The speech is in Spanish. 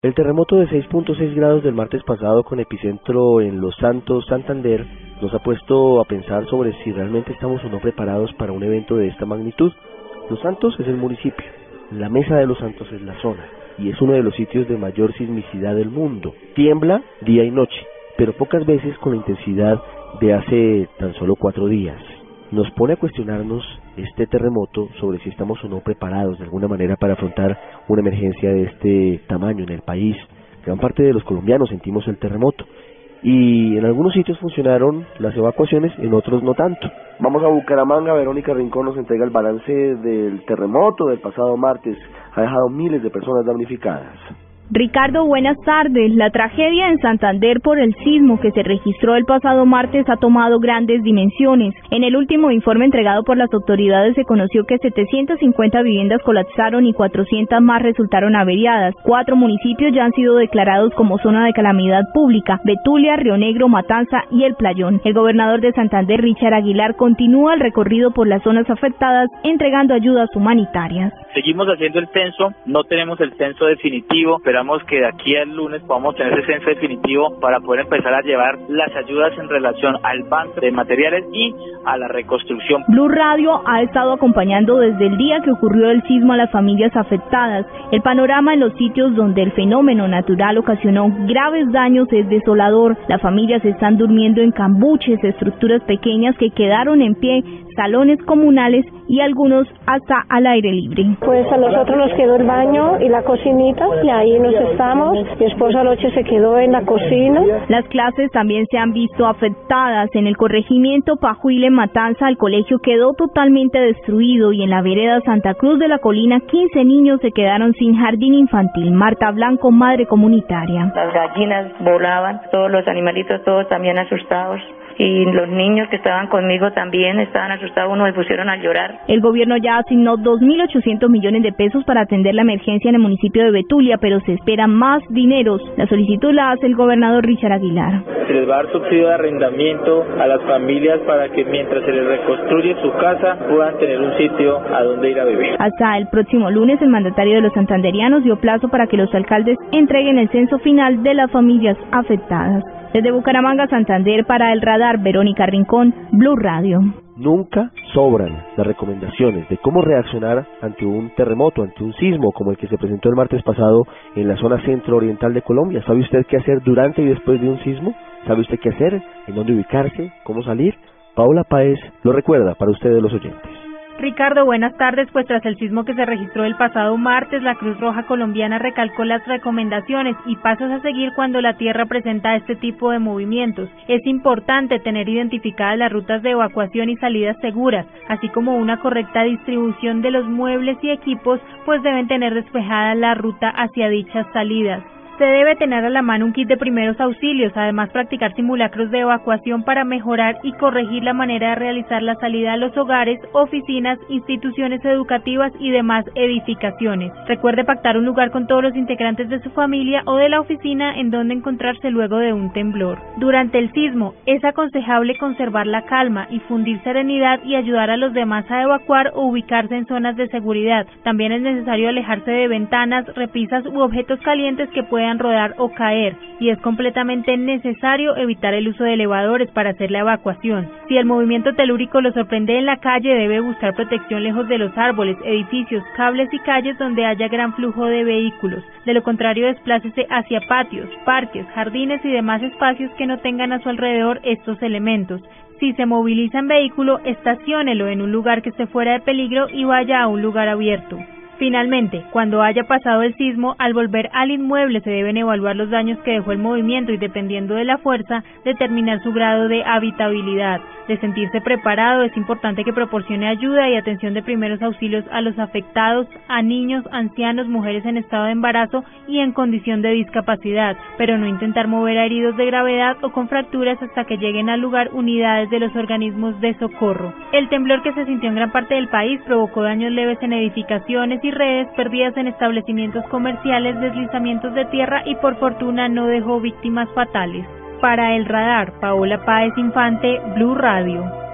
El terremoto de 6.6 grados del martes pasado con epicentro en Los Santos, Santander, nos ha puesto a pensar sobre si realmente estamos o no preparados para un evento de esta magnitud. Los Santos es el municipio, la Mesa de los Santos es la zona y es uno de los sitios de mayor sismicidad del mundo. Tiembla día y noche, pero pocas veces con la intensidad de hace tan solo cuatro días nos pone a cuestionarnos este terremoto sobre si estamos o no preparados de alguna manera para afrontar una emergencia de este tamaño en el país. Gran parte de los colombianos sentimos el terremoto y en algunos sitios funcionaron las evacuaciones, en otros no tanto. Vamos a Bucaramanga, Verónica Rincón nos entrega el balance del terremoto del pasado martes, ha dejado miles de personas damnificadas. Ricardo, buenas tardes. La tragedia en Santander por el sismo que se registró el pasado martes ha tomado grandes dimensiones. En el último informe entregado por las autoridades se conoció que 750 viviendas colapsaron y 400 más resultaron averiadas. Cuatro municipios ya han sido declarados como zona de calamidad pública, Betulia, Río Negro, Matanza y El Playón. El gobernador de Santander, Richard Aguilar, continúa el recorrido por las zonas afectadas entregando ayudas humanitarias. Seguimos haciendo el censo, no tenemos el censo definitivo, pero esperamos que de aquí al lunes podamos tener ese censo definitivo para poder empezar a llevar las ayudas en relación al banco de materiales y a la reconstrucción. Blue Radio ha estado acompañando desde el día que ocurrió el sismo a las familias afectadas. El panorama en los sitios donde el fenómeno natural ocasionó graves daños es desolador. Las familias están durmiendo en cambuches, estructuras pequeñas que quedaron en pie salones comunales y algunos hasta al aire libre. Pues a nosotros nos quedó el baño y la cocinita y ahí nos estamos. Mi esposo anoche se quedó en la cocina. Las clases también se han visto afectadas. En el corregimiento Pajuile Matanza el colegio quedó totalmente destruido y en la vereda Santa Cruz de la Colina 15 niños se quedaron sin jardín infantil. Marta Blanco, madre comunitaria. Las gallinas volaban, todos los animalitos todos también asustados y los niños que estaban conmigo también estaban asustados, unos me pusieron a llorar. El gobierno ya asignó 2.800 millones de pesos para atender la emergencia en el municipio de Betulia, pero se espera más dineros. La solicitud la hace el gobernador Richard Aguilar. Se les va a dar subsidio de arrendamiento a las familias para que mientras se les reconstruye su casa puedan tener un sitio a donde ir a vivir. Hasta el próximo lunes el mandatario de los santanderianos dio plazo para que los alcaldes entreguen el censo final de las familias afectadas. Desde Bucaramanga, Santander, para el radar, Verónica Rincón, Blue Radio. Nunca sobran las recomendaciones de cómo reaccionar ante un terremoto, ante un sismo como el que se presentó el martes pasado en la zona centro-oriental de Colombia. ¿Sabe usted qué hacer durante y después de un sismo? ¿Sabe usted qué hacer? ¿En dónde ubicarse? ¿Cómo salir? Paula Paez lo recuerda para ustedes los oyentes. Ricardo, buenas tardes. Pues tras el sismo que se registró el pasado martes, la Cruz Roja colombiana recalcó las recomendaciones y pasos a seguir cuando la Tierra presenta este tipo de movimientos. Es importante tener identificadas las rutas de evacuación y salidas seguras, así como una correcta distribución de los muebles y equipos, pues deben tener despejada la ruta hacia dichas salidas. Se debe tener a la mano un kit de primeros auxilios, además practicar simulacros de evacuación para mejorar y corregir la manera de realizar la salida a los hogares, oficinas, instituciones educativas y demás edificaciones. Recuerde pactar un lugar con todos los integrantes de su familia o de la oficina en donde encontrarse luego de un temblor. Durante el sismo, es aconsejable conservar la calma y fundir serenidad y ayudar a los demás a evacuar o ubicarse en zonas de seguridad. También es necesario alejarse de ventanas, repisas u objetos calientes que puedan rodar o caer y es completamente necesario evitar el uso de elevadores para hacer la evacuación. Si el movimiento telúrico lo sorprende en la calle, debe buscar protección lejos de los árboles, edificios, cables y calles donde haya gran flujo de vehículos. De lo contrario, desplácese hacia patios, parques, jardines y demás espacios que no tengan a su alrededor estos elementos. Si se moviliza en vehículo, estaciónelo en un lugar que esté fuera de peligro y vaya a un lugar abierto. Finalmente, cuando haya pasado el sismo, al volver al inmueble se deben evaluar los daños que dejó el movimiento y dependiendo de la fuerza, determinar su grado de habitabilidad. De sentirse preparado, es importante que proporcione ayuda y atención de primeros auxilios a los afectados, a niños, ancianos, mujeres en estado de embarazo y en condición de discapacidad, pero no intentar mover a heridos de gravedad o con fracturas hasta que lleguen al lugar unidades de los organismos de socorro. El temblor que se sintió en gran parte del país provocó daños leves en edificaciones y redes, perdidas en establecimientos comerciales, deslizamientos de tierra y por fortuna no dejó víctimas fatales. Para el radar, Paola Páez Infante, Blue Radio.